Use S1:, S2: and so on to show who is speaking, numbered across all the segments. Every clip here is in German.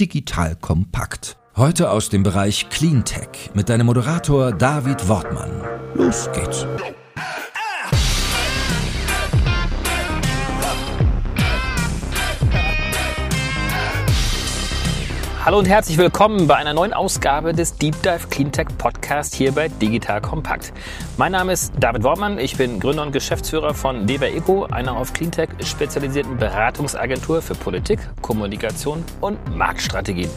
S1: digital kompakt. Heute aus dem Bereich Cleantech mit deinem Moderator David Wortmann. Los geht's.
S2: Hallo und herzlich willkommen bei einer neuen Ausgabe des Deep Dive Cleantech Podcast hier bei Digital Kompakt. Mein Name ist David Wortmann, ich bin Gründer und Geschäftsführer von DB Eco, einer auf Cleantech spezialisierten Beratungsagentur für Politik, Kommunikation und Marktstrategien.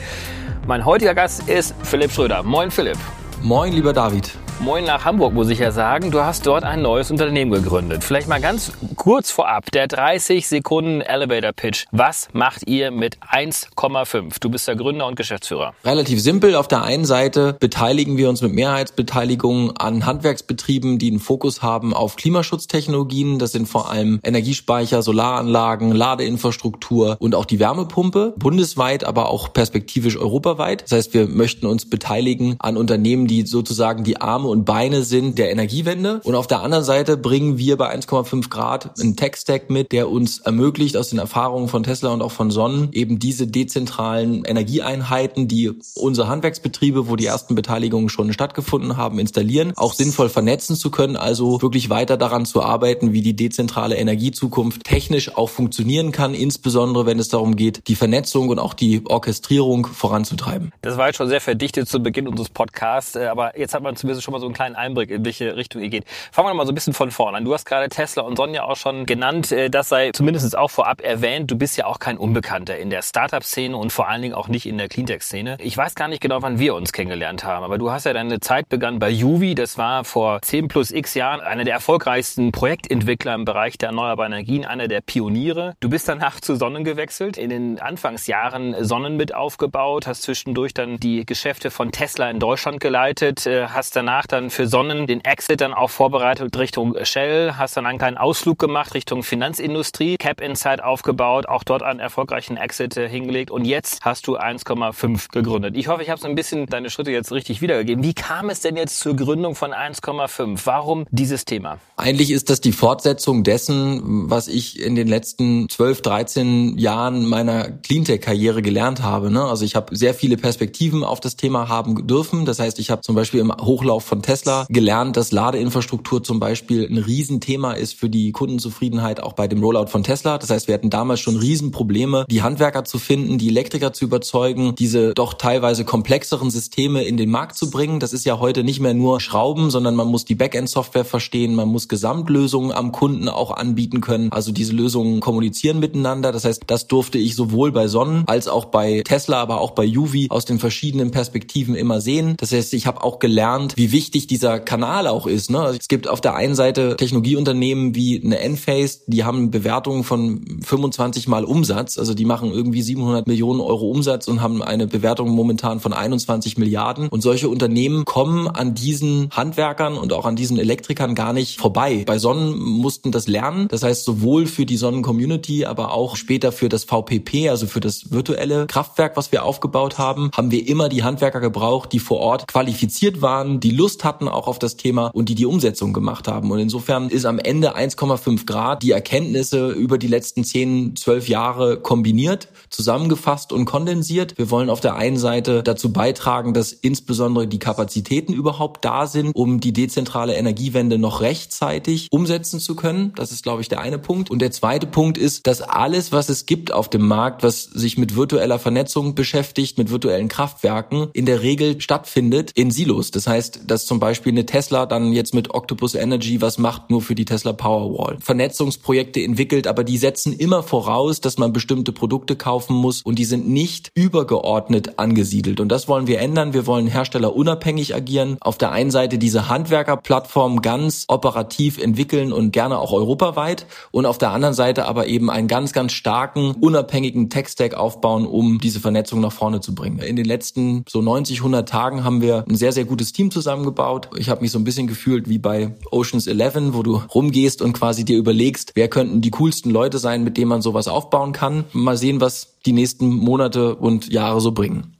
S2: Mein heutiger Gast ist Philipp Schröder. Moin Philipp.
S3: Moin lieber David.
S2: Moin nach Hamburg, muss ich ja sagen. Du hast dort ein neues Unternehmen gegründet. Vielleicht mal ganz kurz vorab, der 30 Sekunden Elevator Pitch. Was macht ihr mit 1,5? Du bist der Gründer und Geschäftsführer.
S3: Relativ simpel. Auf der einen Seite beteiligen wir uns mit Mehrheitsbeteiligung an Handwerksbetrieben, die einen Fokus haben auf Klimaschutztechnologien. Das sind vor allem Energiespeicher, Solaranlagen, Ladeinfrastruktur und auch die Wärmepumpe. Bundesweit, aber auch perspektivisch europaweit. Das heißt, wir möchten uns beteiligen an Unternehmen, die sozusagen die Arme und Beine sind der Energiewende. Und auf der anderen Seite bringen wir bei 1,5 Grad einen Tech-Stack mit, der uns ermöglicht, aus den Erfahrungen von Tesla und auch von Sonnen eben diese dezentralen Energieeinheiten, die unsere Handwerksbetriebe, wo die ersten Beteiligungen schon stattgefunden haben, installieren, auch sinnvoll vernetzen zu können, also wirklich weiter daran zu arbeiten, wie die dezentrale Energiezukunft technisch auch funktionieren kann, insbesondere wenn es darum geht, die Vernetzung und auch die Orchestrierung voranzutreiben.
S2: Das war jetzt schon sehr verdichtet zu Beginn unseres Podcasts, äh, aber jetzt hat man zumindest schon mal so einen kleinen Einblick, in welche Richtung ihr geht. Fangen wir mal so ein bisschen von vorne an. Du hast gerade Tesla und Sonja auch schon genannt. Äh, das sei zumindest auch vorab erwähnt. Du bist ja auch kein Unbekannter in der Startup-Szene und vor allen Dingen auch nicht in der Cleantech-Szene. Ich weiß gar nicht genau, wann wir uns kennengelernt haben, aber du hast ja deine Zeit begann bei Juvi. Das war vor 10 plus x Jahren einer der erfolgreichsten Projektentwickler im Bereich der erneuerbaren Energien, einer der Pioniere. Du bist danach zu Sonnen gewechselt, in den Anfangsjahren Sonnen mit aufgebaut, hast zwischendurch dann die Geschäfte von Tesla in Deutschland geleitet, äh, hast danach danach dann für Sonnen den Exit dann auch vorbereitet Richtung Shell, hast dann einen kleinen Ausflug gemacht Richtung Finanzindustrie, Cap Insight aufgebaut, auch dort einen erfolgreichen Exit äh, hingelegt und jetzt hast du 1,5 gegründet. Ich hoffe, ich habe so ein bisschen deine Schritte jetzt richtig wiedergegeben. Wie kam es denn jetzt zur Gründung von 1,5? Warum dieses Thema?
S3: Eigentlich ist das die Fortsetzung dessen, was ich in den letzten 12, 13 Jahren meiner Cleantech-Karriere gelernt habe. Ne? Also ich habe sehr viele Perspektiven auf das Thema haben dürfen. Das heißt, ich habe zum Beispiel im Hochlauf von Tesla gelernt, dass Ladeinfrastruktur zum Beispiel ein Riesenthema ist für die Kundenzufriedenheit auch bei dem Rollout von Tesla. Das heißt, wir hatten damals schon Riesenprobleme, die Handwerker zu finden, die Elektriker zu überzeugen, diese doch teilweise komplexeren Systeme in den Markt zu bringen. Das ist ja heute nicht mehr nur Schrauben, sondern man muss die Backend-Software verstehen, man muss Gesamtlösungen am Kunden auch anbieten können. Also diese Lösungen kommunizieren miteinander. Das heißt, das durfte ich sowohl bei Sonnen als auch bei Tesla, aber auch bei Juvi aus den verschiedenen Perspektiven immer sehen. Das heißt, ich habe auch gelernt, wie wichtig dieser Kanal auch ist. Ne? Also es gibt auf der einen Seite Technologieunternehmen wie eine Enphase, die haben Bewertungen von 25 mal Umsatz, also die machen irgendwie 700 Millionen Euro Umsatz und haben eine Bewertung momentan von 21 Milliarden. Und solche Unternehmen kommen an diesen Handwerkern und auch an diesen Elektrikern gar nicht vorbei. Bei Sonnen mussten das lernen. Das heißt, sowohl für die Sonnen-Community, aber auch später für das VPP, also für das virtuelle Kraftwerk, was wir aufgebaut haben, haben wir immer die Handwerker gebraucht, die vor Ort qualifiziert waren, die Lust hatten auch auf das Thema und die die Umsetzung gemacht haben. Und insofern ist am Ende 1,5 Grad die Erkenntnisse über die letzten 10, 12 Jahre kombiniert, zusammengefasst und kondensiert. Wir wollen auf der einen Seite dazu beitragen, dass insbesondere die Kapazitäten überhaupt da sind, um die dezentrale Energiewende noch rechtzeitig umsetzen zu können. Das ist, glaube ich, der eine Punkt. Und der zweite Punkt ist, dass alles, was es gibt auf dem Markt, was sich mit virtueller Vernetzung beschäftigt, mit virtuellen Kraftwerken, in der Regel stattfindet in Silos. Das heißt, dass zum Beispiel eine Tesla dann jetzt mit Octopus Energy was macht, nur für die Tesla Powerwall. Vernetzungsprojekte entwickelt, aber die setzen immer voraus, dass man bestimmte Produkte kaufen muss und die sind nicht übergeordnet angesiedelt. Und das wollen wir ändern. Wir wollen Hersteller unabhängig agieren. Auf der einen Seite diese Handwerkerplattform ganz operativ entwickeln und gerne auch europaweit und auf der anderen Seite aber eben einen ganz, ganz starken, unabhängigen Tech-Stack aufbauen, um diese Vernetzung nach vorne zu bringen. In den letzten so 90, 100 Tagen haben wir ein sehr, sehr gutes Team zusammen zusammengebaut. Ich habe mich so ein bisschen gefühlt wie bei Oceans 11, wo du rumgehst und quasi dir überlegst, wer könnten die coolsten Leute sein, mit denen man sowas aufbauen kann. Mal sehen, was die nächsten Monate und Jahre so bringen.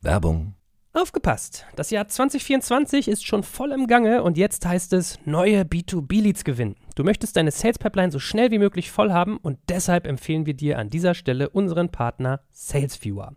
S1: Werbung.
S4: Aufgepasst! Das Jahr 2024 ist schon voll im Gange und jetzt heißt es neue B2B-Leads gewinnen. Du möchtest deine Sales Pipeline so schnell wie möglich voll haben und deshalb empfehlen wir dir an dieser Stelle unseren Partner SalesViewer.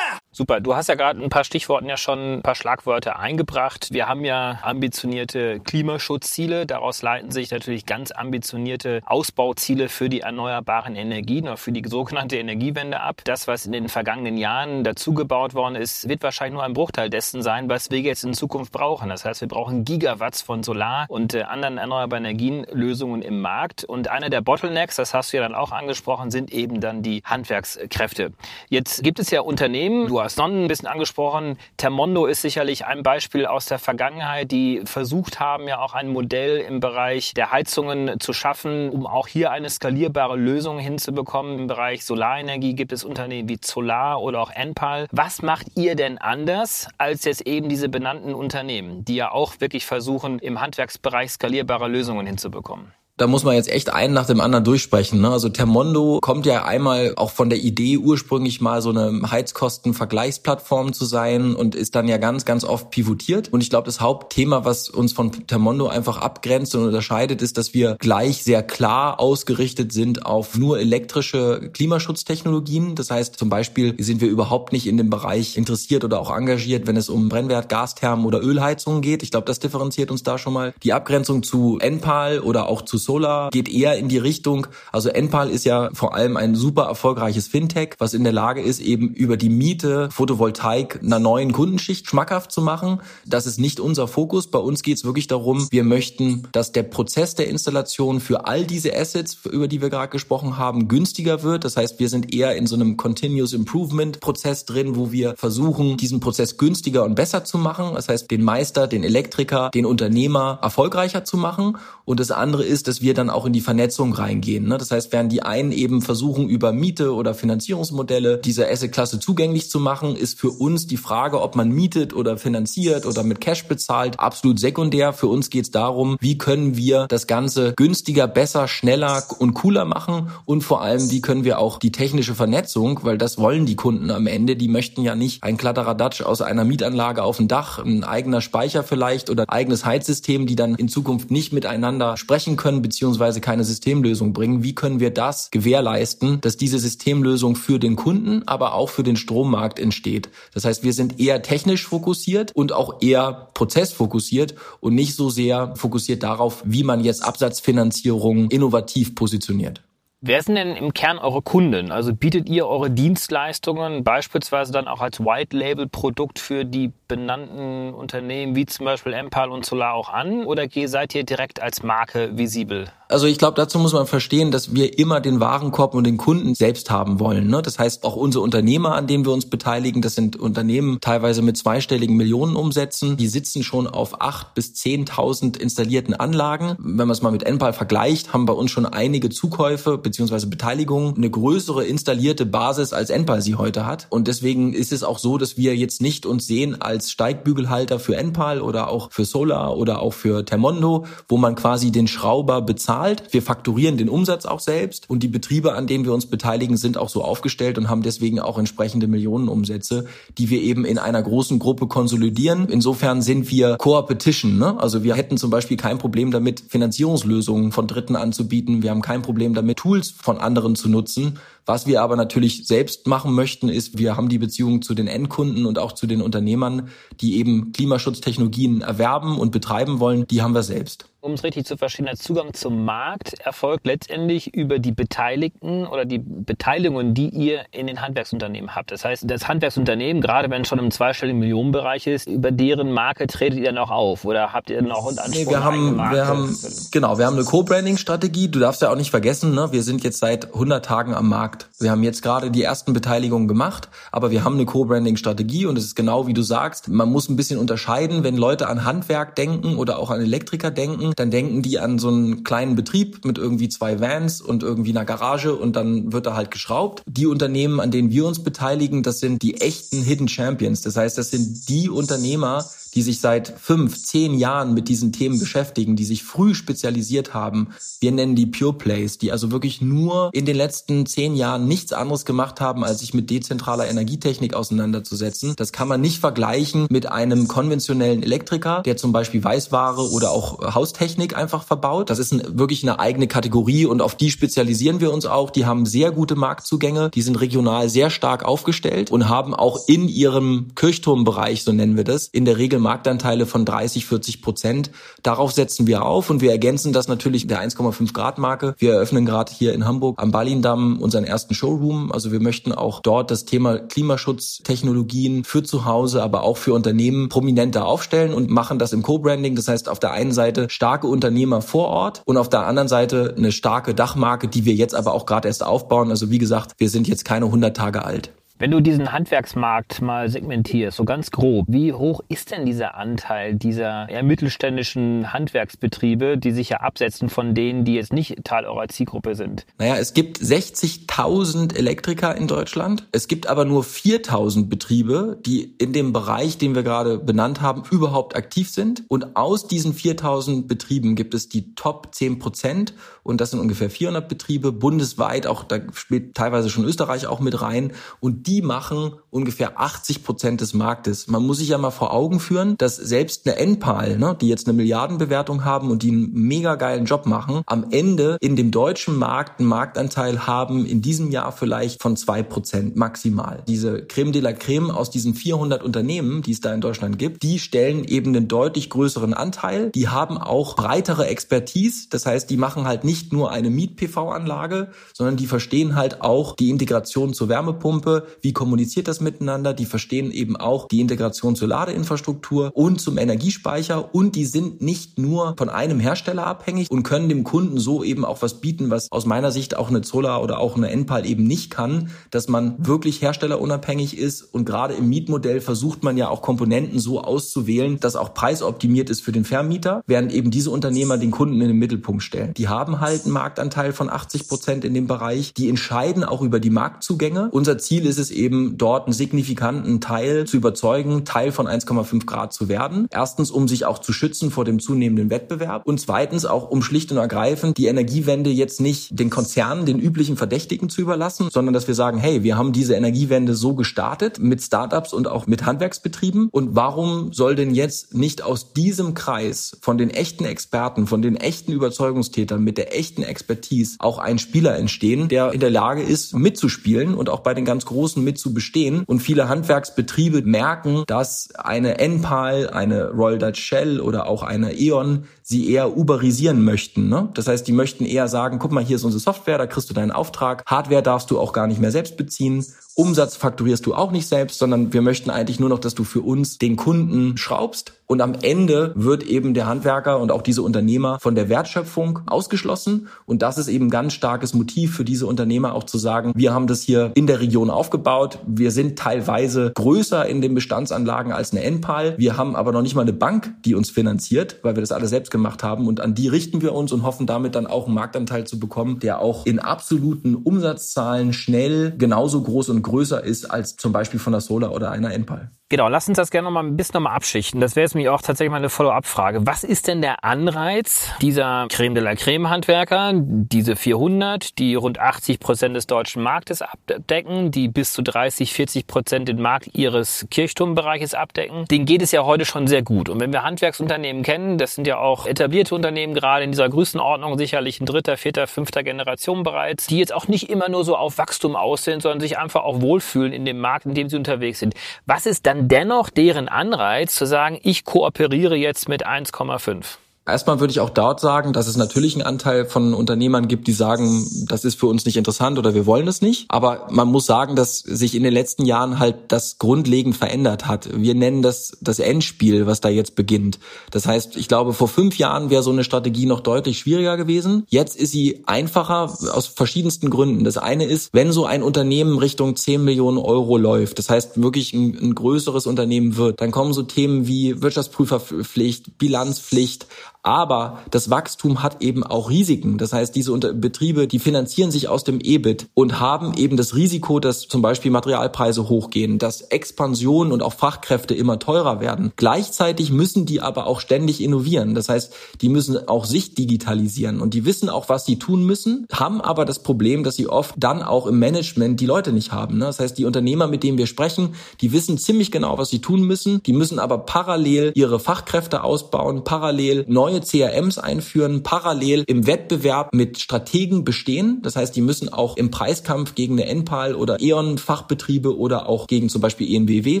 S2: Super. Du hast ja gerade ein paar Stichworten ja schon, ein paar Schlagwörter eingebracht. Wir haben ja ambitionierte Klimaschutzziele. Daraus leiten sich natürlich ganz ambitionierte Ausbauziele für die erneuerbaren Energien oder für die sogenannte Energiewende ab. Das, was in den vergangenen Jahren dazugebaut worden ist, wird wahrscheinlich nur ein Bruchteil dessen sein, was wir jetzt in Zukunft brauchen. Das heißt, wir brauchen Gigawatts von Solar- und äh, anderen erneuerbaren Energienlösungen im Markt. Und einer der Bottlenecks, das hast du ja dann auch angesprochen, sind eben dann die Handwerkskräfte. Jetzt gibt es ja Unternehmen, du hast Sonnen ein bisschen angesprochen. Termondo ist sicherlich ein Beispiel aus der Vergangenheit, die versucht haben, ja auch ein Modell im Bereich der Heizungen zu schaffen, um auch hier eine skalierbare Lösung hinzubekommen. Im Bereich Solarenergie gibt es Unternehmen wie Solar oder auch Enpal. Was macht ihr denn anders als jetzt eben diese benannten Unternehmen, die ja auch wirklich versuchen, im Handwerksbereich skalierbare Lösungen hinzubekommen?
S3: Da muss man jetzt echt einen nach dem anderen durchsprechen. Ne? Also Termondo kommt ja einmal auch von der Idee ursprünglich mal so eine Heizkostenvergleichsplattform zu sein und ist dann ja ganz, ganz oft pivotiert. Und ich glaube, das Hauptthema, was uns von Termondo einfach abgrenzt und unterscheidet, ist, dass wir gleich sehr klar ausgerichtet sind auf nur elektrische Klimaschutztechnologien. Das heißt, zum Beispiel sind wir überhaupt nicht in dem Bereich interessiert oder auch engagiert, wenn es um Brennwert, Gasthermen oder Ölheizungen geht. Ich glaube, das differenziert uns da schon mal. Die Abgrenzung zu Enpal oder auch zu Solar geht eher in die Richtung, also Enpal ist ja vor allem ein super erfolgreiches Fintech, was in der Lage ist, eben über die Miete Photovoltaik einer neuen Kundenschicht schmackhaft zu machen. Das ist nicht unser Fokus. Bei uns geht es wirklich darum, wir möchten, dass der Prozess der Installation für all diese Assets, über die wir gerade gesprochen haben, günstiger wird. Das heißt, wir sind eher in so einem Continuous Improvement Prozess drin, wo wir versuchen, diesen Prozess günstiger und besser zu machen. Das heißt, den Meister, den Elektriker, den Unternehmer erfolgreicher zu machen. Und das andere ist, dass wir dann auch in die Vernetzung reingehen. Ne? Das heißt, während die einen eben versuchen, über Miete oder Finanzierungsmodelle diese Asset-Klasse zugänglich zu machen, ist für uns die Frage, ob man mietet oder finanziert oder mit Cash bezahlt, absolut sekundär. Für uns geht es darum, wie können wir das Ganze günstiger, besser, schneller und cooler machen und vor allem, wie können wir auch die technische Vernetzung, weil das wollen die Kunden am Ende, die möchten ja nicht ein Kladderadatsch aus einer Mietanlage auf dem Dach, ein eigener Speicher vielleicht oder eigenes Heizsystem, die dann in Zukunft nicht miteinander sprechen können, beziehungsweise keine Systemlösung bringen. Wie können wir das gewährleisten, dass diese Systemlösung für den Kunden, aber auch für den Strommarkt entsteht? Das heißt, wir sind eher technisch fokussiert und auch eher prozessfokussiert und nicht so sehr fokussiert darauf, wie man jetzt Absatzfinanzierung innovativ positioniert.
S2: Wer sind denn im Kern eure Kunden? Also bietet ihr eure Dienstleistungen beispielsweise dann auch als White-Label-Produkt für die benannten Unternehmen wie zum Beispiel Empal und Solar auch an oder seid ihr direkt als Marke visibel?
S3: Also ich glaube, dazu muss man verstehen, dass wir immer den Warenkorb und den Kunden selbst haben wollen. Ne? Das heißt, auch unsere Unternehmer, an denen wir uns beteiligen, das sind Unternehmen teilweise mit zweistelligen Millionenumsätzen, die sitzen schon auf acht bis zehntausend installierten Anlagen. Wenn man es mal mit Enpal vergleicht, haben bei uns schon einige Zukäufe beziehungsweise Beteiligungen eine größere installierte Basis als Enpal sie heute hat. Und deswegen ist es auch so, dass wir jetzt nicht uns sehen als Steigbügelhalter für Enpal oder auch für Solar oder auch für Termondo, wo man quasi den Schrauber bezahlt. Wir fakturieren den Umsatz auch selbst und die Betriebe, an denen wir uns beteiligen, sind auch so aufgestellt und haben deswegen auch entsprechende Millionenumsätze, die wir eben in einer großen Gruppe konsolidieren. Insofern sind wir Co-Opetition. Ne? Also wir hätten zum Beispiel kein Problem damit, Finanzierungslösungen von Dritten anzubieten. Wir haben kein Problem damit, Tools von anderen zu nutzen. Was wir aber natürlich selbst machen möchten, ist, wir haben die Beziehung zu den Endkunden und auch zu den Unternehmern, die eben Klimaschutztechnologien erwerben und betreiben wollen, die haben wir selbst.
S2: Um es richtig zu verstehen, der Zugang zum Markt erfolgt letztendlich über die Beteiligten oder die Beteiligungen, die ihr in den Handwerksunternehmen habt. Das heißt, das Handwerksunternehmen, gerade wenn es schon im zweistelligen Millionenbereich ist, über deren Marke tretet ihr dann auch auf oder habt ihr dann auch einen
S3: Anspruch? Nee, wir haben, wir haben, genau, wir haben eine Co-Branding-Strategie. Du darfst ja auch nicht vergessen, ne, wir sind jetzt seit 100 Tagen am Markt. Wir haben jetzt gerade die ersten Beteiligungen gemacht, aber wir haben eine Co-Branding-Strategie und es ist genau wie du sagst, man muss ein bisschen unterscheiden, wenn Leute an Handwerk denken oder auch an Elektriker denken, dann denken die an so einen kleinen Betrieb mit irgendwie zwei Vans und irgendwie einer Garage und dann wird da halt geschraubt. Die Unternehmen, an denen wir uns beteiligen, das sind die echten Hidden Champions. Das heißt, das sind die Unternehmer, die sich seit fünf, zehn Jahren mit diesen Themen beschäftigen, die sich früh spezialisiert haben. Wir nennen die Pure Plays, die also wirklich nur in den letzten zehn Jahren nichts anderes gemacht haben, als sich mit dezentraler Energietechnik auseinanderzusetzen. Das kann man nicht vergleichen mit einem konventionellen Elektriker, der zum Beispiel Weißware oder auch Haustechnik einfach verbaut. Das ist ein, wirklich eine eigene Kategorie und auf die spezialisieren wir uns auch. Die haben sehr gute Marktzugänge, die sind regional sehr stark aufgestellt und haben auch in ihrem Kirchturmbereich, so nennen wir das, in der Regel Marktanteile von 30, 40 Prozent. Darauf setzen wir auf und wir ergänzen das natürlich der 1,5 Grad Marke. Wir eröffnen gerade hier in Hamburg am Ballindamm unseren ersten Showroom. Also wir möchten auch dort das Thema Klimaschutztechnologien für zu Hause, aber auch für Unternehmen prominenter aufstellen und machen das im Co-Branding. Das heißt, auf der einen Seite starke Unternehmer vor Ort und auf der anderen Seite eine starke Dachmarke, die wir jetzt aber auch gerade erst aufbauen. Also wie gesagt, wir sind jetzt keine 100 Tage alt.
S2: Wenn du diesen Handwerksmarkt mal segmentierst, so ganz grob, wie hoch ist denn dieser Anteil dieser eher mittelständischen Handwerksbetriebe, die sich ja absetzen von denen, die jetzt nicht Teil eurer Zielgruppe sind?
S3: Naja, es gibt 60.000 Elektriker in Deutschland. Es gibt aber nur 4.000 Betriebe, die in dem Bereich, den wir gerade benannt haben, überhaupt aktiv sind. Und aus diesen 4.000 Betrieben gibt es die Top 10 Prozent. Und das sind ungefähr 400 Betriebe bundesweit. Auch da spielt teilweise schon Österreich auch mit rein. Und die machen ungefähr 80 Prozent des Marktes. Man muss sich ja mal vor Augen führen, dass selbst eine Enpal, ne, die jetzt eine Milliardenbewertung haben und die einen mega geilen Job machen, am Ende in dem deutschen Markt einen Marktanteil haben in diesem Jahr vielleicht von zwei Prozent maximal. Diese Creme de la Creme aus diesen 400 Unternehmen, die es da in Deutschland gibt, die stellen eben einen deutlich größeren Anteil. Die haben auch breitere Expertise. Das heißt, die machen halt nicht nur eine Miet-PV-Anlage, sondern die verstehen halt auch die Integration zur Wärmepumpe, wie kommuniziert das miteinander, die verstehen eben auch die Integration zur Ladeinfrastruktur und zum Energiespeicher. Und die sind nicht nur von einem Hersteller abhängig und können dem Kunden so eben auch was bieten, was aus meiner Sicht auch eine Zola oder auch eine Enpal eben nicht kann, dass man wirklich herstellerunabhängig ist. Und gerade im Mietmodell versucht man ja auch Komponenten so auszuwählen, dass auch preisoptimiert ist für den Vermieter, während eben diese Unternehmer den Kunden in den Mittelpunkt stellen. Die haben halt einen Marktanteil von 80 Prozent in dem Bereich, die entscheiden auch über die Marktzugänge. Unser Ziel ist es eben dort einen signifikanten Teil zu überzeugen, Teil von 1,5 Grad zu werden. Erstens, um sich auch zu schützen vor dem zunehmenden Wettbewerb und zweitens auch, um schlicht und ergreifend die Energiewende jetzt nicht den Konzernen, den üblichen Verdächtigen zu überlassen, sondern dass wir sagen, hey, wir haben diese Energiewende so gestartet mit Startups und auch mit Handwerksbetrieben und warum soll denn jetzt nicht aus diesem Kreis von den echten Experten, von den echten Überzeugungstätern mit der echten Expertise auch ein Spieler entstehen, der in der Lage ist, mitzuspielen und auch bei den ganz großen mit zu bestehen. Und viele Handwerksbetriebe merken, dass eine Enpal, eine Royal Dutch Shell oder auch eine E.ON sie eher uberisieren möchten. Ne? Das heißt, die möchten eher sagen, guck mal, hier ist unsere Software, da kriegst du deinen Auftrag. Hardware darfst du auch gar nicht mehr selbst beziehen. Umsatz fakturierst du auch nicht selbst, sondern wir möchten eigentlich nur noch, dass du für uns den Kunden schraubst. Und am Ende wird eben der Handwerker und auch diese Unternehmer von der Wertschöpfung ausgeschlossen. Und das ist eben ganz starkes Motiv für diese Unternehmer auch zu sagen, wir haben das hier in der Region aufgebaut. Wir sind teilweise größer in den Bestandsanlagen als eine Enpal. Wir haben aber noch nicht mal eine Bank, die uns finanziert, weil wir das alles selbst gemacht haben. Und an die richten wir uns und hoffen damit dann auch einen Marktanteil zu bekommen, der auch in absoluten Umsatzzahlen schnell genauso groß und größer ist als zum Beispiel von der Solar oder einer Enpal.
S2: Genau, lass uns das gerne noch mal ein bisschen noch mal abschichten. Das wäre jetzt mir auch tatsächlich mal eine Follow-up-Frage. Was ist denn der Anreiz dieser Creme de la Creme Handwerker, diese 400, die rund 80 Prozent des deutschen Marktes abdecken, die bis zu 30, 40 Prozent den Markt ihres Kirchturmbereiches abdecken? Denen geht es ja heute schon sehr gut. Und wenn wir Handwerksunternehmen kennen, das sind ja auch etablierte Unternehmen, gerade in dieser Größenordnung, sicherlich in dritter, vierter, fünfter Generation bereits, die jetzt auch nicht immer nur so auf Wachstum aussehen, sondern sich einfach auch wohlfühlen in dem Markt, in dem sie unterwegs sind. Was ist dann dennoch deren Anreiz zu sagen, ich kooperiere jetzt mit 1,5?
S3: Erstmal würde ich auch dort sagen, dass es natürlich einen Anteil von Unternehmern gibt, die sagen, das ist für uns nicht interessant oder wir wollen es nicht. Aber man muss sagen, dass sich in den letzten Jahren halt das grundlegend verändert hat. Wir nennen das das Endspiel, was da jetzt beginnt. Das heißt, ich glaube, vor fünf Jahren wäre so eine Strategie noch deutlich schwieriger gewesen. Jetzt ist sie einfacher aus verschiedensten Gründen. Das eine ist, wenn so ein Unternehmen Richtung 10 Millionen Euro läuft, das heißt wirklich ein, ein größeres Unternehmen wird, dann kommen so Themen wie Wirtschaftsprüferpflicht, Bilanzpflicht, aber das Wachstum hat eben auch Risiken. Das heißt, diese Betriebe, die finanzieren sich aus dem EBIT und haben eben das Risiko, dass zum Beispiel Materialpreise hochgehen, dass Expansion und auch Fachkräfte immer teurer werden. Gleichzeitig müssen die aber auch ständig innovieren. Das heißt, die müssen auch sich digitalisieren und die wissen auch, was sie tun müssen, haben aber das Problem, dass sie oft dann auch im Management die Leute nicht haben. Ne? Das heißt, die Unternehmer, mit denen wir sprechen, die wissen ziemlich genau, was sie tun müssen. Die müssen aber parallel ihre Fachkräfte ausbauen, parallel neue neue CRMs einführen, parallel im Wettbewerb mit Strategen bestehen. Das heißt, die müssen auch im Preiskampf gegen eine Enpal oder E.ON Fachbetriebe oder auch gegen zum Beispiel ENBW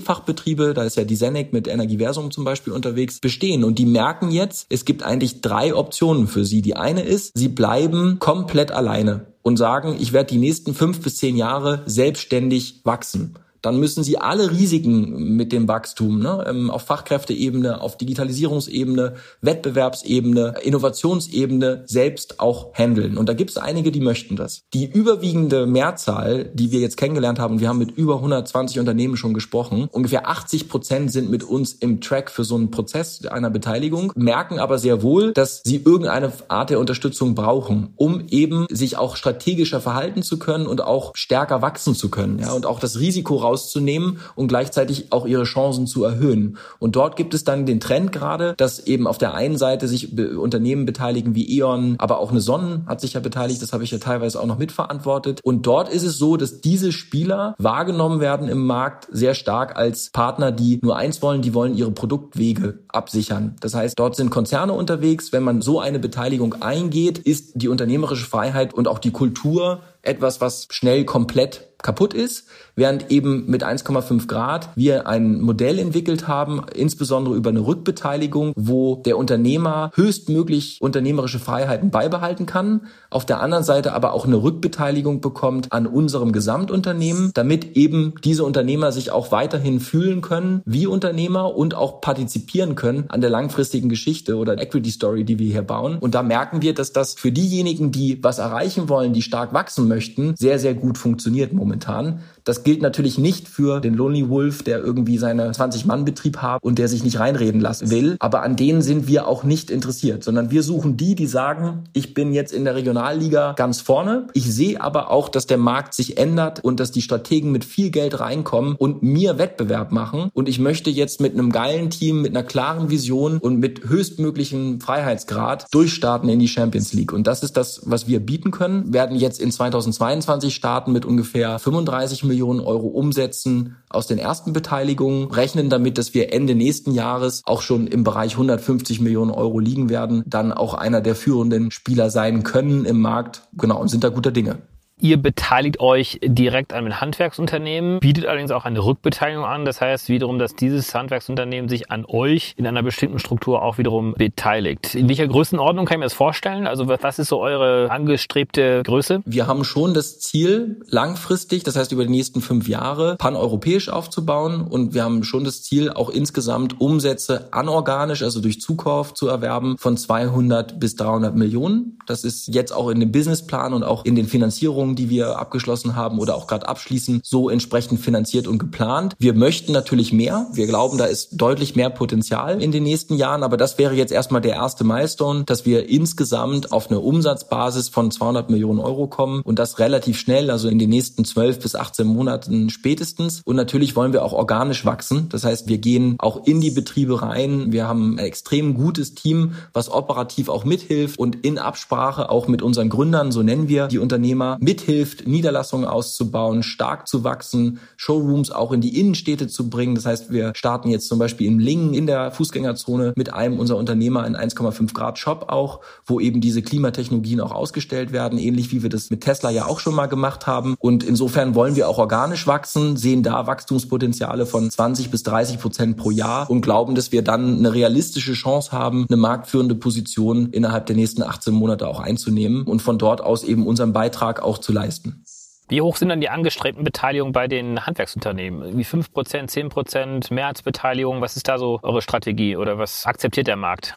S3: Fachbetriebe, da ist ja die Senec mit Energieversum zum Beispiel unterwegs, bestehen. Und die merken jetzt, es gibt eigentlich drei Optionen für sie. Die eine ist, sie bleiben komplett alleine und sagen, ich werde die nächsten fünf bis zehn Jahre selbstständig wachsen dann müssen sie alle Risiken mit dem Wachstum ne, ähm, auf Fachkräfteebene, auf Digitalisierungsebene, Wettbewerbsebene, Innovationsebene selbst auch handeln. Und da gibt es einige, die möchten das. Die überwiegende Mehrzahl, die wir jetzt kennengelernt haben, wir haben mit über 120 Unternehmen schon gesprochen, ungefähr 80 Prozent sind mit uns im Track für so einen Prozess einer Beteiligung, merken aber sehr wohl, dass sie irgendeine Art der Unterstützung brauchen, um eben sich auch strategischer verhalten zu können und auch stärker wachsen zu können. Ja, und auch das Risiko raus rauszunehmen und gleichzeitig auch ihre Chancen zu erhöhen. Und dort gibt es dann den Trend gerade, dass eben auf der einen Seite sich Unternehmen beteiligen wie E.ON, aber auch eine Sonnen hat sich ja beteiligt, das habe ich ja teilweise auch noch mitverantwortet. Und dort ist es so, dass diese Spieler wahrgenommen werden im Markt sehr stark als Partner, die nur eins wollen, die wollen ihre Produktwege absichern. Das heißt, dort sind Konzerne unterwegs. Wenn man so eine Beteiligung eingeht, ist die unternehmerische Freiheit und auch die Kultur etwas, was schnell komplett kaputt ist, während eben mit 1,5 Grad wir ein Modell entwickelt haben, insbesondere über eine Rückbeteiligung, wo der Unternehmer höchstmöglich unternehmerische Freiheiten beibehalten kann, auf der anderen Seite aber auch eine Rückbeteiligung bekommt an unserem Gesamtunternehmen, damit eben diese Unternehmer sich auch weiterhin fühlen können wie Unternehmer und auch partizipieren können an der langfristigen Geschichte oder Equity Story, die wir hier bauen. Und da merken wir, dass das für diejenigen, die was erreichen wollen, die stark wachsen möchten, sehr, sehr gut funktioniert momentan momentan. Das gilt natürlich nicht für den Lonely Wolf, der irgendwie seine 20-Mann-Betrieb hat und der sich nicht reinreden lassen will. Aber an denen sind wir auch nicht interessiert, sondern wir suchen die, die sagen, ich bin jetzt in der Regionalliga ganz vorne. Ich sehe aber auch, dass der Markt sich ändert und dass die Strategen mit viel Geld reinkommen und mir Wettbewerb machen. Und ich möchte jetzt mit einem geilen Team, mit einer klaren Vision und mit höchstmöglichen Freiheitsgrad durchstarten in die Champions League. Und das ist das, was wir bieten können. werden jetzt in 2022 starten mit ungefähr 35 Millionen Millionen Euro umsetzen aus den ersten Beteiligungen, rechnen damit, dass wir Ende nächsten Jahres auch schon im Bereich 150 Millionen Euro liegen werden, dann auch einer der führenden Spieler sein können im Markt. Genau, und sind da guter Dinge.
S2: Ihr beteiligt euch direkt an einem Handwerksunternehmen, bietet allerdings auch eine Rückbeteiligung an. Das heißt wiederum, dass dieses Handwerksunternehmen sich an euch in einer bestimmten Struktur auch wiederum beteiligt. In welcher Größenordnung kann ich mir das vorstellen? Also was ist so eure angestrebte Größe?
S3: Wir haben schon das Ziel, langfristig, das heißt über die nächsten fünf Jahre, paneuropäisch aufzubauen. Und wir haben schon das Ziel, auch insgesamt Umsätze anorganisch, also durch Zukauf zu erwerben, von 200 bis 300 Millionen. Das ist jetzt auch in dem Businessplan und auch in den Finanzierungen die wir abgeschlossen haben oder auch gerade abschließen, so entsprechend finanziert und geplant. Wir möchten natürlich mehr. Wir glauben, da ist deutlich mehr Potenzial in den nächsten Jahren, aber das wäre jetzt erstmal der erste Milestone, dass wir insgesamt auf eine Umsatzbasis von 200 Millionen Euro kommen und das relativ schnell, also in den nächsten 12 bis 18 Monaten spätestens. Und natürlich wollen wir auch organisch wachsen. Das heißt, wir gehen auch in die Betriebe rein. Wir haben ein extrem gutes Team, was operativ auch mithilft und in Absprache auch mit unseren Gründern, so nennen wir die Unternehmer, mithilft, Niederlassungen auszubauen, stark zu wachsen, Showrooms auch in die Innenstädte zu bringen. Das heißt, wir starten jetzt zum Beispiel in Lingen in der Fußgängerzone mit einem unserer Unternehmer in 1,5 Grad Shop auch, wo eben diese Klimatechnologien auch ausgestellt werden, ähnlich wie wir das mit Tesla ja auch schon mal gemacht haben. Und insofern wollen wir auch organisch wachsen, sehen da Wachstumspotenziale von 20 bis 30 Prozent pro Jahr und glauben, dass wir dann eine realistische Chance haben, eine marktführende Position innerhalb der nächsten 18 Monate auch einzunehmen und von dort aus eben unseren Beitrag auch zu leisten.
S2: Wie hoch sind dann die angestrebten Beteiligungen bei den Handwerksunternehmen? Wie 5 Prozent, 10 Prozent, Mehrheitsbeteiligung? Was ist da so eure Strategie oder was akzeptiert der Markt?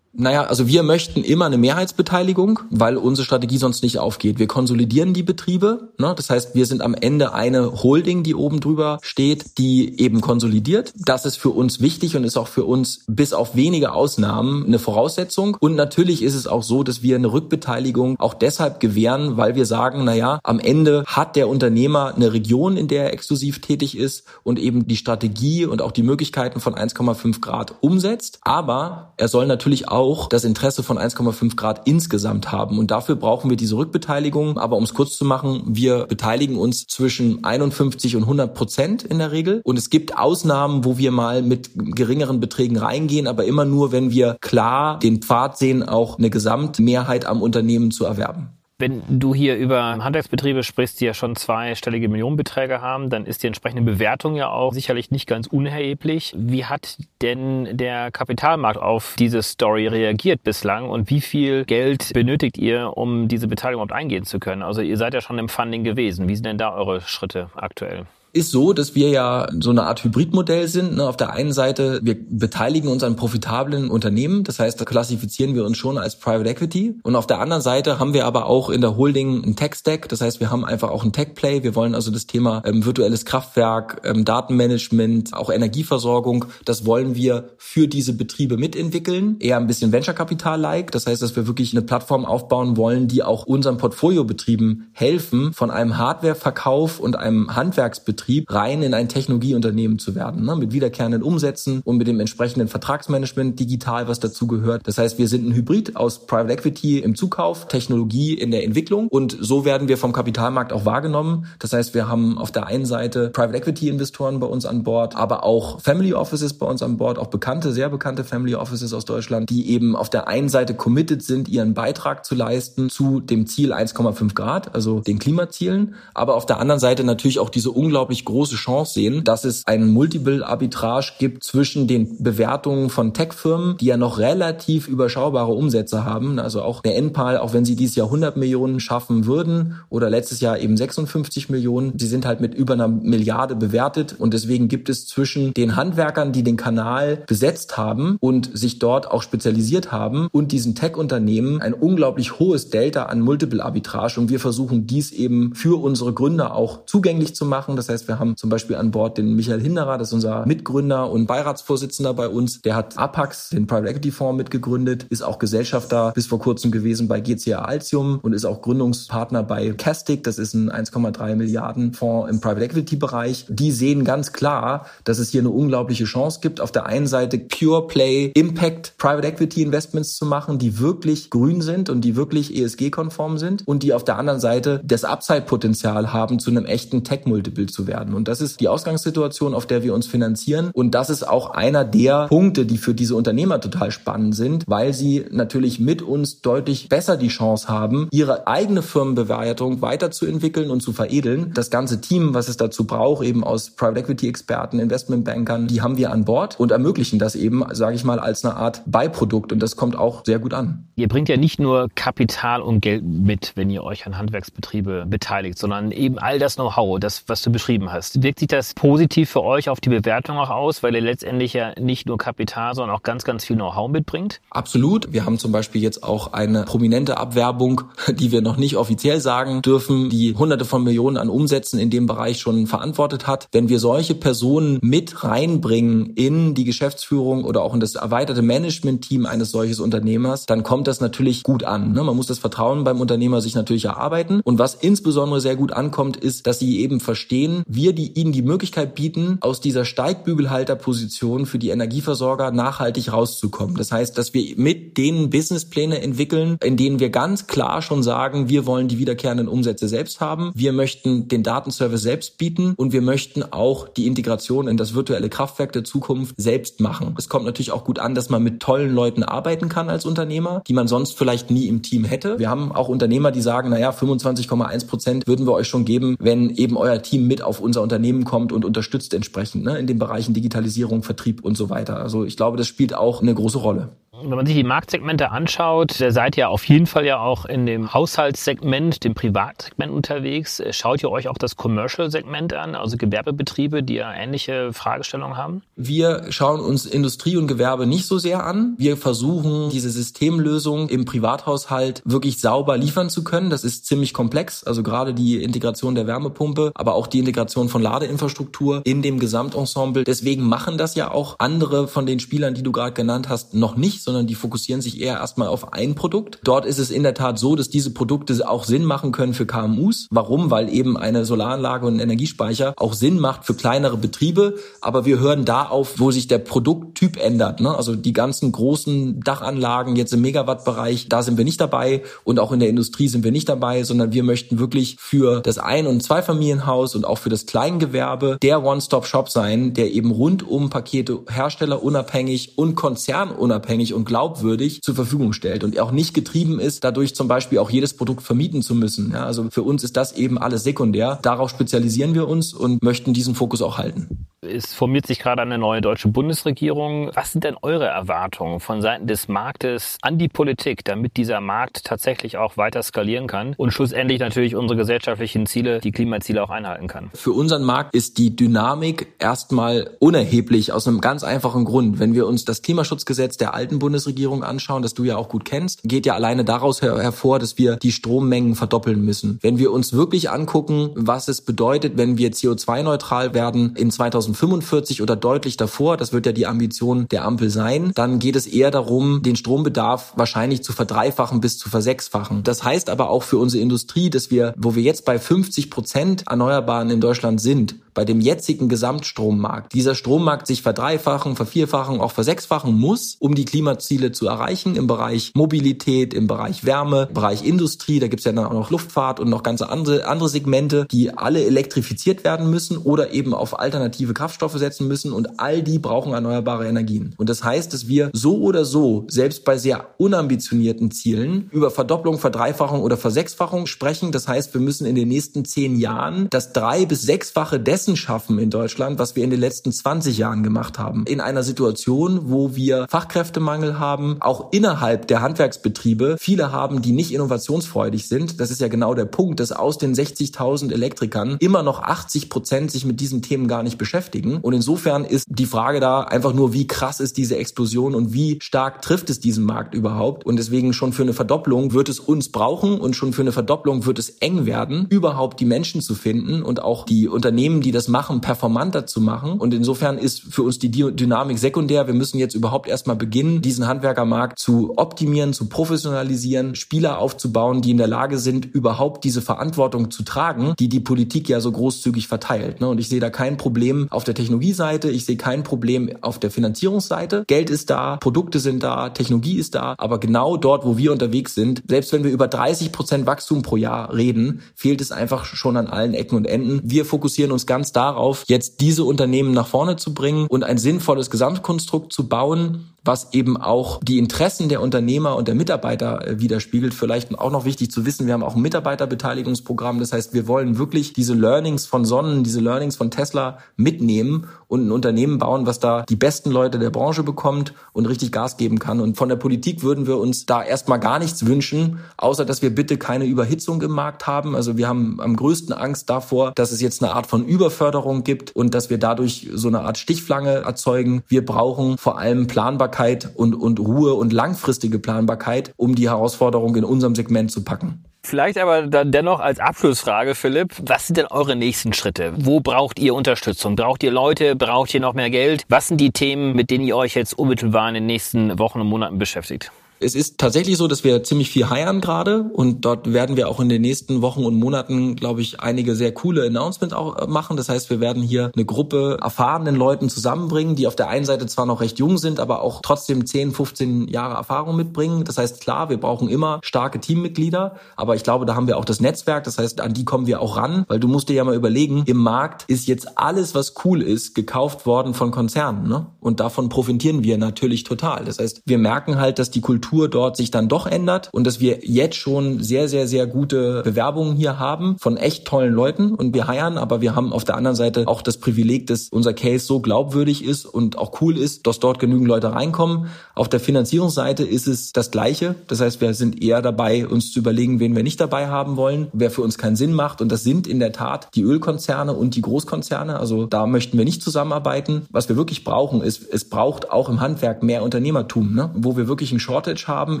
S3: Naja, also wir möchten immer eine Mehrheitsbeteiligung, weil unsere Strategie sonst nicht aufgeht. Wir konsolidieren die Betriebe. Ne? Das heißt, wir sind am Ende eine Holding, die oben drüber steht, die eben konsolidiert. Das ist für uns wichtig und ist auch für uns bis auf wenige Ausnahmen eine Voraussetzung. Und natürlich ist es auch so, dass wir eine Rückbeteiligung auch deshalb gewähren, weil wir sagen, naja, am Ende hat der Unternehmer eine Region, in der er exklusiv tätig ist und eben die Strategie und auch die Möglichkeiten von 1,5 Grad umsetzt. Aber er soll natürlich auch auch das Interesse von 1,5 Grad insgesamt haben. Und dafür brauchen wir diese Rückbeteiligung. Aber um es kurz zu machen, wir beteiligen uns zwischen 51 und 100 Prozent in der Regel. Und es gibt Ausnahmen, wo wir mal mit geringeren Beträgen reingehen, aber immer nur, wenn wir klar den Pfad sehen, auch eine Gesamtmehrheit am Unternehmen zu erwerben.
S2: Wenn du hier über Handwerksbetriebe sprichst, die ja schon zweistellige Millionenbeträge haben, dann ist die entsprechende Bewertung ja auch sicherlich nicht ganz unerheblich. Wie hat denn der Kapitalmarkt auf diese Story reagiert bislang und wie viel Geld benötigt ihr, um diese Beteiligung überhaupt eingehen zu können? Also ihr seid ja schon im Funding gewesen. Wie sind denn da eure Schritte aktuell?
S3: Ist so, dass wir ja so eine Art Hybridmodell sind. Ne? Auf der einen Seite, wir beteiligen uns an profitablen Unternehmen, das heißt, da klassifizieren wir uns schon als Private Equity. Und auf der anderen Seite haben wir aber auch in der Holding einen Tech-Stack, das heißt, wir haben einfach auch einen Tech-Play. Wir wollen also das Thema ähm, virtuelles Kraftwerk, ähm, Datenmanagement, auch Energieversorgung, das wollen wir für diese Betriebe mitentwickeln. Eher ein bisschen Venture-Kapital-like, das heißt, dass wir wirklich eine Plattform aufbauen wollen, die auch unseren Portfoliobetrieben helfen, von einem Hardwareverkauf und einem Handwerksbetrieb Betrieb rein in ein Technologieunternehmen zu werden, ne? mit wiederkehrenden Umsätzen und mit dem entsprechenden Vertragsmanagement digital, was dazu gehört. Das heißt, wir sind ein Hybrid aus Private Equity im Zukauf, Technologie in der Entwicklung und so werden wir vom Kapitalmarkt auch wahrgenommen. Das heißt, wir haben auf der einen Seite Private Equity Investoren bei uns an Bord, aber auch Family Offices bei uns an Bord, auch bekannte, sehr bekannte Family Offices aus Deutschland, die eben auf der einen Seite committed sind, ihren Beitrag zu leisten zu dem Ziel 1,5 Grad, also den Klimazielen, aber auf der anderen Seite natürlich auch diese unglaublich unglaublich große Chance sehen, dass es ein Multiple-Arbitrage gibt zwischen den Bewertungen von Tech-Firmen, die ja noch relativ überschaubare Umsätze haben. Also auch der NPAL, auch wenn sie dieses Jahr 100 Millionen schaffen würden oder letztes Jahr eben 56 Millionen, sie sind halt mit über einer Milliarde bewertet und deswegen gibt es zwischen den Handwerkern, die den Kanal besetzt haben und sich dort auch spezialisiert haben und diesen Tech-Unternehmen ein unglaublich hohes Delta an Multiple-Arbitrage und wir versuchen dies eben für unsere Gründer auch zugänglich zu machen. Das heißt, heißt, wir haben zum Beispiel an Bord den Michael Hinderer, das ist unser Mitgründer und Beiratsvorsitzender bei uns. Der hat Apax, den Private Equity Fonds, mitgegründet, ist auch Gesellschafter bis vor kurzem gewesen bei GCA Altium und ist auch Gründungspartner bei Castic. Das ist ein 1,3 Milliarden Fonds im Private Equity Bereich. Die sehen ganz klar, dass es hier eine unglaubliche Chance gibt, auf der einen Seite Pure Play Impact Private Equity Investments zu machen, die wirklich grün sind und die wirklich ESG-konform sind und die auf der anderen Seite das Upside-Potenzial haben, zu einem echten Tech-Multiple zu werden werden. Und das ist die Ausgangssituation, auf der wir uns finanzieren. Und das ist auch einer der Punkte, die für diese Unternehmer total spannend sind, weil sie natürlich mit uns deutlich besser die Chance haben, ihre eigene Firmenbewertung weiterzuentwickeln und zu veredeln. Das ganze Team, was es dazu braucht, eben aus Private Equity Experten, Investmentbankern, die haben wir an Bord und ermöglichen das eben, sage ich mal, als eine Art Beiprodukt. Und das kommt auch sehr gut an.
S2: Ihr bringt ja nicht nur Kapital und Geld mit, wenn ihr euch an Handwerksbetriebe beteiligt, sondern eben all das Know-how, das, was du beschrieben beschrieben hast. Wirkt sich das positiv für euch auf die Bewertung auch aus, weil ihr letztendlich ja nicht nur Kapital, sondern auch ganz, ganz viel Know-how mitbringt?
S3: Absolut. Wir haben zum Beispiel jetzt auch eine prominente Abwerbung, die wir noch nicht offiziell sagen dürfen, die hunderte von Millionen an Umsätzen in dem Bereich schon verantwortet hat. Wenn wir solche Personen mit reinbringen in die Geschäftsführung oder auch in das erweiterte Management-Team eines solches Unternehmers, dann kommt das natürlich gut an. Ne? Man muss das Vertrauen beim Unternehmer sich natürlich erarbeiten. Und was insbesondere sehr gut ankommt, ist, dass sie eben verstehen, wir die, ihnen die Möglichkeit bieten, aus dieser Steigbügelhalterposition für die Energieversorger nachhaltig rauszukommen. Das heißt, dass wir mit denen Businesspläne entwickeln, in denen wir ganz klar schon sagen, wir wollen die wiederkehrenden Umsätze selbst haben, wir möchten den Datenservice selbst bieten und wir möchten auch die Integration in das virtuelle Kraftwerk der Zukunft selbst machen. Es kommt natürlich auch gut an, dass man mit tollen Leuten arbeiten kann als Unternehmer, die man sonst vielleicht nie im Team hätte. Wir haben auch Unternehmer, die sagen, naja, 25,1 Prozent würden wir euch schon geben, wenn eben euer Team mit auf unser Unternehmen kommt und unterstützt entsprechend ne, in den Bereichen Digitalisierung, Vertrieb und so weiter. Also ich glaube, das spielt auch eine große Rolle.
S2: Wenn man sich die Marktsegmente anschaut, da seid ihr auf jeden Fall ja auch in dem Haushaltssegment, dem Privatsegment unterwegs. Schaut ihr euch auch das Commercial-Segment an, also Gewerbebetriebe, die ja ähnliche Fragestellungen haben?
S3: Wir schauen uns Industrie und Gewerbe nicht so sehr an. Wir versuchen, diese Systemlösung im Privathaushalt wirklich sauber liefern zu können. Das ist ziemlich komplex. Also gerade die Integration der Wärmepumpe, aber auch die Integration von Ladeinfrastruktur in dem Gesamtensemble. Deswegen machen das ja auch andere von den Spielern, die du gerade genannt hast, noch nicht sondern die fokussieren sich eher erstmal auf ein Produkt. Dort ist es in der Tat so, dass diese Produkte auch Sinn machen können für KMUs. Warum? Weil eben eine Solaranlage und ein Energiespeicher auch Sinn macht für kleinere Betriebe. Aber wir hören da auf, wo sich der Produkttyp ändert. Ne? Also die ganzen großen Dachanlagen jetzt im Megawattbereich, da sind wir nicht dabei. Und auch in der Industrie sind wir nicht dabei, sondern wir möchten wirklich für das Ein- und Zweifamilienhaus und auch für das Kleingewerbe der One-Stop-Shop sein, der eben rund um Pakete herstellerunabhängig und konzernunabhängig und glaubwürdig zur Verfügung stellt und auch nicht getrieben ist, dadurch zum Beispiel auch jedes Produkt vermieten zu müssen. Ja, also für uns ist das eben alles sekundär. Darauf spezialisieren wir uns und möchten diesen Fokus auch halten.
S2: Es formiert sich gerade eine neue deutsche Bundesregierung. Was sind denn eure Erwartungen von Seiten des Marktes an die Politik, damit dieser Markt tatsächlich auch weiter skalieren kann und schlussendlich natürlich unsere gesellschaftlichen Ziele, die Klimaziele auch einhalten kann?
S3: Für unseren Markt ist die Dynamik erstmal unerheblich aus einem ganz einfachen Grund. Wenn wir uns das Klimaschutzgesetz der alten Bundesregierung anschauen, das du ja auch gut kennst, geht ja alleine daraus her hervor, dass wir die Strommengen verdoppeln müssen. Wenn wir uns wirklich angucken, was es bedeutet, wenn wir CO2-neutral werden in 2050, 2045 oder deutlich davor, das wird ja die Ambition der Ampel sein, dann geht es eher darum, den Strombedarf wahrscheinlich zu verdreifachen bis zu versechsfachen. Das heißt aber auch für unsere Industrie, dass wir, wo wir jetzt bei 50 Prozent Erneuerbaren in Deutschland sind, bei dem jetzigen Gesamtstrommarkt dieser Strommarkt sich verdreifachen, vervierfachen, auch versechsfachen muss, um die Klimaziele zu erreichen im Bereich Mobilität, im Bereich Wärme, im Bereich Industrie. Da gibt's ja dann auch noch Luftfahrt und noch ganz andere, andere Segmente, die alle elektrifiziert werden müssen oder eben auf alternative Kraftstoffe setzen müssen. Und all die brauchen erneuerbare Energien. Und das heißt, dass wir so oder so, selbst bei sehr unambitionierten Zielen, über Verdopplung, Verdreifachung oder Versechsfachung sprechen. Das heißt, wir müssen in den nächsten zehn Jahren das drei- bis sechsfache dessen dessen schaffen in Deutschland, was wir in den letzten 20 Jahren gemacht haben. In einer Situation, wo wir Fachkräftemangel haben, auch innerhalb der Handwerksbetriebe viele haben, die nicht innovationsfreudig sind. Das ist ja genau der Punkt, dass aus den 60.000 Elektrikern immer noch 80 Prozent sich mit diesen Themen gar nicht beschäftigen. Und insofern ist die Frage da einfach nur, wie krass ist diese Explosion und wie stark trifft es diesen Markt überhaupt. Und deswegen schon für eine Verdopplung wird es uns brauchen und schon für eine Verdopplung wird es eng werden, überhaupt die Menschen zu finden und auch die Unternehmen, die das machen, performanter zu machen. Und insofern ist für uns die Dynamik sekundär. Wir müssen jetzt überhaupt erstmal beginnen, diesen Handwerkermarkt zu optimieren, zu professionalisieren, Spieler aufzubauen, die in der Lage sind, überhaupt diese Verantwortung zu tragen, die die Politik ja so großzügig verteilt. Ne? Und ich sehe da kein Problem auf der Technologieseite, ich sehe kein Problem auf der Finanzierungsseite. Geld ist da, Produkte sind da, Technologie ist da, aber genau dort, wo wir unterwegs sind, selbst wenn wir über 30 Prozent Wachstum pro Jahr reden, fehlt es einfach schon an allen Ecken und Enden. Wir fokussieren uns ganz ganz darauf, jetzt diese Unternehmen nach vorne zu bringen und ein sinnvolles Gesamtkonstrukt zu bauen, was eben auch die Interessen der Unternehmer und der Mitarbeiter äh, widerspiegelt. Vielleicht auch noch wichtig zu wissen, wir haben auch ein Mitarbeiterbeteiligungsprogramm. Das heißt, wir wollen wirklich diese Learnings von Sonnen, diese Learnings von Tesla mitnehmen und ein Unternehmen bauen, was da die besten Leute der Branche bekommt und richtig Gas geben kann. Und von der Politik würden wir uns da erstmal gar nichts wünschen, außer dass wir bitte keine Überhitzung im Markt haben. Also wir haben am größten Angst davor, dass es jetzt eine Art von Überförderung gibt und dass wir dadurch so eine Art Stichflange erzeugen. Wir brauchen vor allem Planbarkeit und, und Ruhe und langfristige Planbarkeit, um die Herausforderung in unserem Segment zu packen.
S2: Vielleicht aber dann dennoch als Abschlussfrage, Philipp, was sind denn eure nächsten Schritte? Wo braucht ihr Unterstützung? Braucht ihr Leute? Braucht ihr noch mehr Geld? Was sind die Themen, mit denen ihr euch jetzt unmittelbar in den nächsten Wochen und Monaten beschäftigt?
S3: Es ist tatsächlich so, dass wir ziemlich viel heiern gerade und dort werden wir auch in den nächsten Wochen und Monaten, glaube ich, einige sehr coole Announcements auch äh, machen. Das heißt, wir werden hier eine Gruppe erfahrenen Leuten zusammenbringen, die auf der einen Seite zwar noch recht jung sind, aber auch trotzdem 10, 15 Jahre Erfahrung mitbringen. Das heißt, klar, wir brauchen immer starke Teammitglieder, aber ich glaube, da haben wir auch das Netzwerk. Das heißt, an die kommen wir auch ran, weil du musst dir ja mal überlegen, im Markt ist jetzt alles, was cool ist, gekauft worden von Konzernen. Ne? Und davon profitieren wir natürlich total. Das heißt, wir merken halt, dass die Kultur dort sich dann doch ändert und dass wir jetzt schon sehr, sehr, sehr gute Bewerbungen hier haben von echt tollen Leuten und wir heiern, aber wir haben auf der anderen Seite auch das Privileg, dass unser Case so glaubwürdig ist und auch cool ist, dass dort genügend Leute reinkommen. Auf der Finanzierungsseite ist es das Gleiche. Das heißt, wir sind eher dabei, uns zu überlegen, wen wir nicht dabei haben wollen, wer für uns keinen Sinn macht. Und das sind in der Tat die Ölkonzerne und die Großkonzerne. Also da möchten wir nicht zusammenarbeiten. Was wir wirklich brauchen, ist, es braucht auch im Handwerk mehr Unternehmertum. Ne? Wo wir wirklich einen Shortage haben,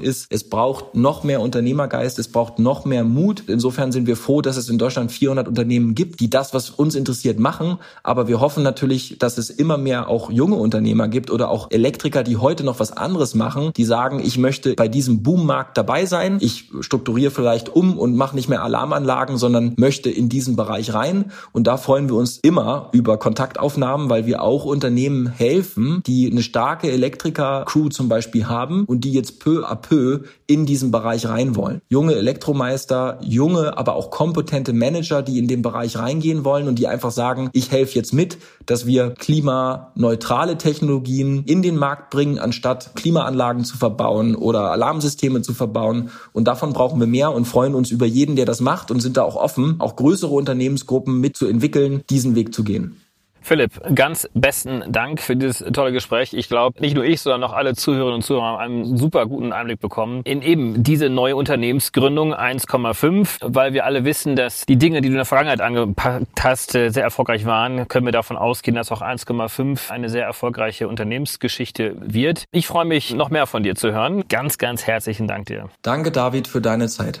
S3: ist, es braucht noch mehr Unternehmergeist, es braucht noch mehr Mut. Insofern sind wir froh, dass es in Deutschland 400 Unternehmen gibt, die das, was uns interessiert, machen. Aber wir hoffen natürlich, dass es immer mehr auch junge Unternehmer gibt oder auch Elektriker, die heute noch was anderes machen, die sagen, ich möchte bei diesem Boommarkt dabei sein. Ich strukturiere vielleicht um und mache nicht mehr Alarmanlagen, sondern möchte in diesen Bereich rein. Und da freuen wir uns immer über Kontaktaufnahmen, weil wir auch Unternehmen helfen, die eine starke Elektriker-Crew zum Beispiel haben und die jetzt peu à peu in diesen Bereich rein wollen. Junge Elektromeister, junge, aber auch kompetente Manager, die in den Bereich reingehen wollen und die einfach sagen, ich helfe jetzt mit, dass wir klimaneutrale Technologien in den Markt bringen, anstatt Klimaanlagen zu verbauen oder Alarmsysteme zu verbauen. Und davon brauchen wir mehr und freuen uns über jeden, der das macht und sind da auch offen, auch größere Unternehmensgruppen mitzuentwickeln, diesen Weg zu gehen.
S2: Philipp, ganz besten Dank für dieses tolle Gespräch. Ich glaube, nicht nur ich, sondern auch alle Zuhörerinnen und Zuhörer haben einen super guten Einblick bekommen in eben diese neue Unternehmensgründung 1,5, weil wir alle wissen, dass die Dinge, die du in der Vergangenheit angepackt hast, sehr erfolgreich waren, können wir davon ausgehen, dass auch 1,5 eine sehr erfolgreiche Unternehmensgeschichte wird. Ich freue mich, noch mehr von dir zu hören. Ganz, ganz herzlichen Dank dir.
S3: Danke, David, für deine Zeit.